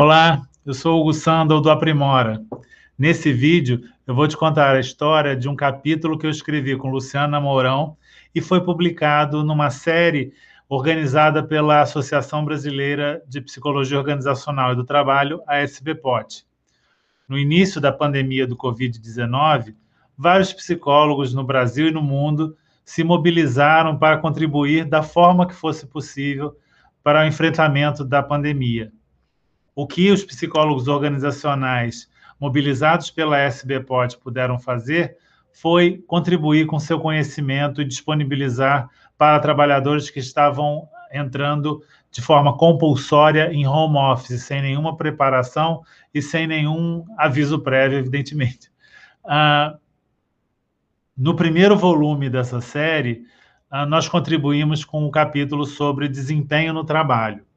Olá, eu sou Hugo Sandal do Aprimora. Nesse vídeo, eu vou te contar a história de um capítulo que eu escrevi com Luciana Mourão e foi publicado numa série organizada pela Associação Brasileira de Psicologia Organizacional e do Trabalho, a SBPOT. No início da pandemia do Covid-19, vários psicólogos no Brasil e no mundo se mobilizaram para contribuir da forma que fosse possível para o enfrentamento da pandemia. O que os psicólogos organizacionais mobilizados pela SBPOT puderam fazer foi contribuir com seu conhecimento e disponibilizar para trabalhadores que estavam entrando de forma compulsória em home office, sem nenhuma preparação e sem nenhum aviso prévio, evidentemente. Ah, no primeiro volume dessa série, ah, nós contribuímos com um capítulo sobre desempenho no trabalho.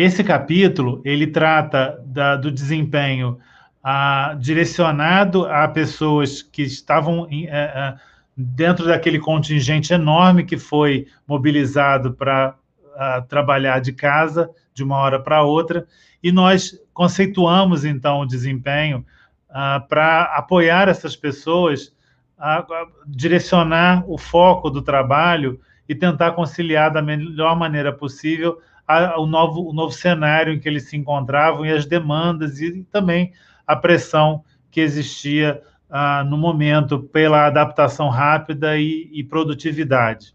Esse capítulo ele trata da, do desempenho direcionado a pessoas que estavam em, eh, eh, dentro daquele contingente enorme que foi mobilizado para trabalhar de casa de uma hora para outra, e nós conceituamos então o desempenho para apoiar essas pessoas a, a direcionar o foco do trabalho e tentar conciliar da melhor maneira possível o, novo, o novo cenário em que eles se encontravam e as demandas e também a pressão que existia ah, no momento pela adaptação rápida e, e produtividade.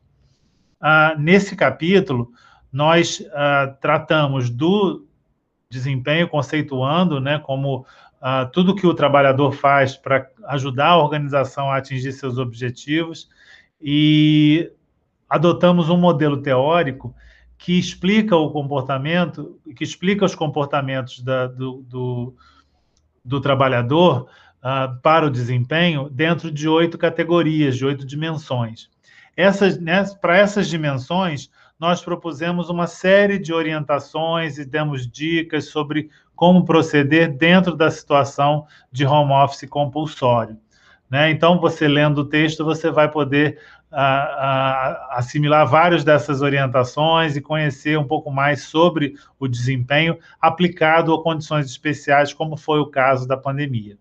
Ah, nesse capítulo, nós ah, tratamos do desempenho, conceituando né, como tudo que o trabalhador faz para ajudar a organização a atingir seus objetivos e adotamos um modelo teórico que explica o comportamento, que explica os comportamentos da, do, do, do, trabalhador uh, para o desempenho dentro de oito categorias, de oito dimensões. Essas, né, para essas dimensões, nós propusemos uma série de orientações e demos dicas sobre como proceder dentro da situação de home office compulsório. Né? Então, você lendo o texto, você vai poder a, assimilar várias dessas orientações e conhecer um pouco mais sobre o desempenho aplicado a condições especiais, como foi o caso da pandemia.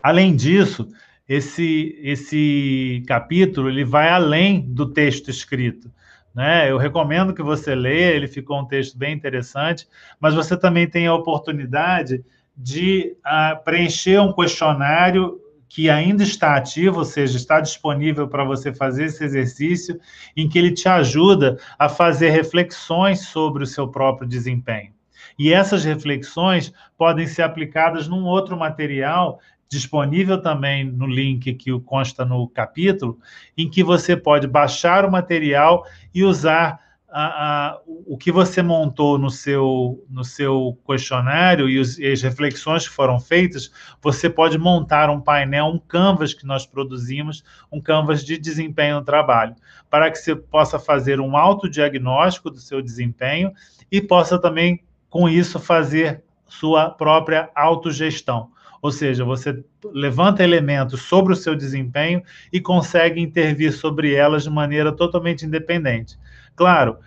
Além disso, esse, esse capítulo ele vai além do texto escrito. Né? Eu recomendo que você leia, ele ficou um texto bem interessante, mas você também tem a oportunidade de uh, preencher um questionário que ainda está ativo, ou seja, está disponível para você fazer esse exercício, em que ele te ajuda a fazer reflexões sobre o seu próprio desempenho. E essas reflexões podem ser aplicadas num outro material disponível também no link que consta no capítulo, em que você pode baixar o material e usar a, a, o que você montou no seu, no seu questionário e, os, e, as reflexões que foram feitas, você pode montar um painel, um canvas que nós produzimos, um canvas de desempenho no trabalho, para que você possa fazer um autodiagnóstico do seu desempenho e possa também, com isso, fazer sua própria autogestão. Ou seja, você levanta elementos sobre o seu desempenho e consegue intervir sobre elas de maneira totalmente independente. Claro,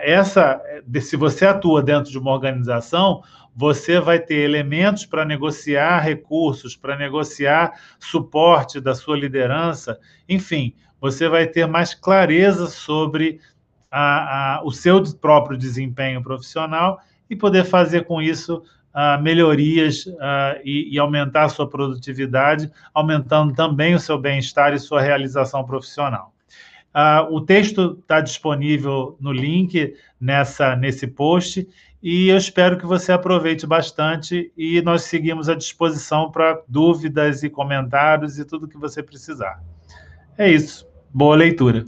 essa, se você atua dentro de uma organização, você vai ter elementos para negociar recursos, para negociar suporte da sua liderança, enfim, você vai ter mais clareza sobre a, a, o seu próprio desempenho profissional e poder fazer com isso melhorias uh, e, e, aumentar a sua produtividade, aumentando também o seu bem-estar e sua realização profissional. Uh, o texto está disponível no link nessa, nesse post e eu espero que você aproveite bastante e nós seguimos à disposição para dúvidas e comentários e tudo que você precisar. É isso. Boa leitura.